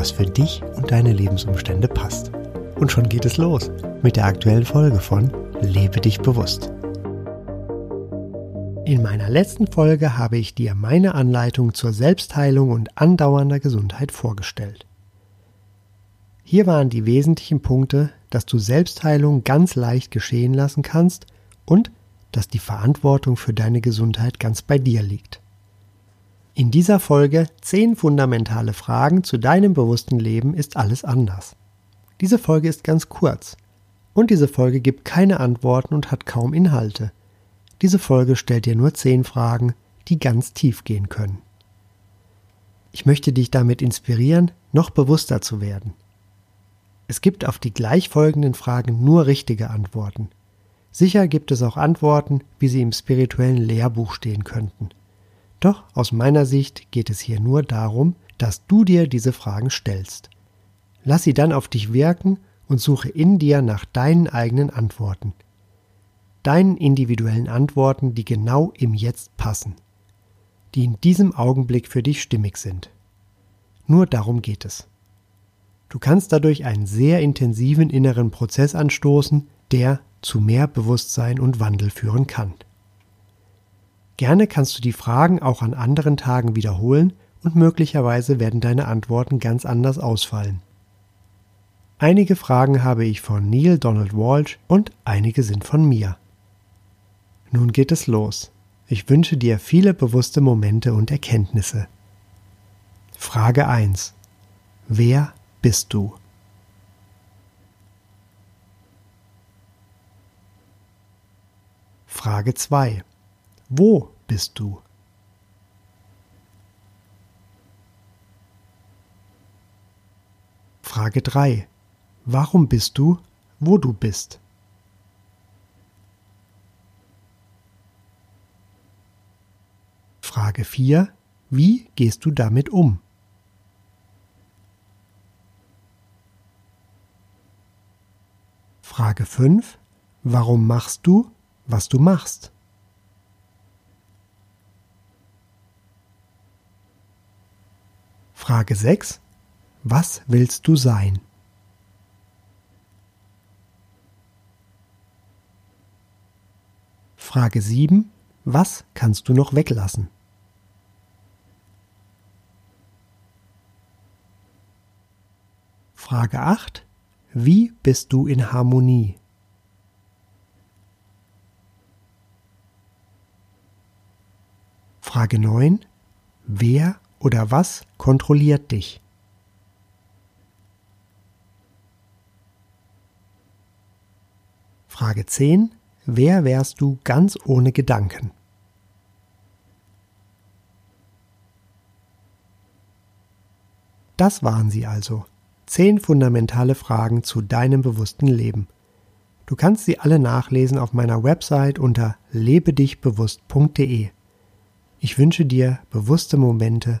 was für dich und deine Lebensumstände passt. Und schon geht es los mit der aktuellen Folge von Lebe dich bewusst. In meiner letzten Folge habe ich dir meine Anleitung zur Selbstheilung und andauernder Gesundheit vorgestellt. Hier waren die wesentlichen Punkte, dass du Selbstheilung ganz leicht geschehen lassen kannst und dass die Verantwortung für deine Gesundheit ganz bei dir liegt. In dieser Folge 10 fundamentale Fragen zu deinem bewussten Leben ist alles anders. Diese Folge ist ganz kurz. Und diese Folge gibt keine Antworten und hat kaum Inhalte. Diese Folge stellt dir nur 10 Fragen, die ganz tief gehen können. Ich möchte dich damit inspirieren, noch bewusster zu werden. Es gibt auf die gleich folgenden Fragen nur richtige Antworten. Sicher gibt es auch Antworten, wie sie im spirituellen Lehrbuch stehen könnten. Doch aus meiner Sicht geht es hier nur darum, dass du dir diese Fragen stellst. Lass sie dann auf dich wirken und suche in dir nach deinen eigenen Antworten. Deinen individuellen Antworten, die genau im Jetzt passen. Die in diesem Augenblick für dich stimmig sind. Nur darum geht es. Du kannst dadurch einen sehr intensiven inneren Prozess anstoßen, der zu mehr Bewusstsein und Wandel führen kann. Gerne kannst du die Fragen auch an anderen Tagen wiederholen und möglicherweise werden deine Antworten ganz anders ausfallen. Einige Fragen habe ich von Neil Donald Walsh und einige sind von mir. Nun geht es los. Ich wünsche dir viele bewusste Momente und Erkenntnisse. Frage 1. Wer bist du? Frage 2. Wo bist du? Frage 3. Warum bist du, wo du bist? Frage 4. Wie gehst du damit um? Frage 5. Warum machst du, was du machst? Frage 6. Was willst du sein? Frage 7. Was kannst du noch weglassen? Frage 8. Wie bist du in Harmonie? Frage 9. Wer oder was kontrolliert dich? Frage 10. Wer wärst du ganz ohne Gedanken? Das waren sie also. Zehn fundamentale Fragen zu deinem bewussten Leben. Du kannst sie alle nachlesen auf meiner Website unter lebedichbewusst.de. Ich wünsche dir bewusste Momente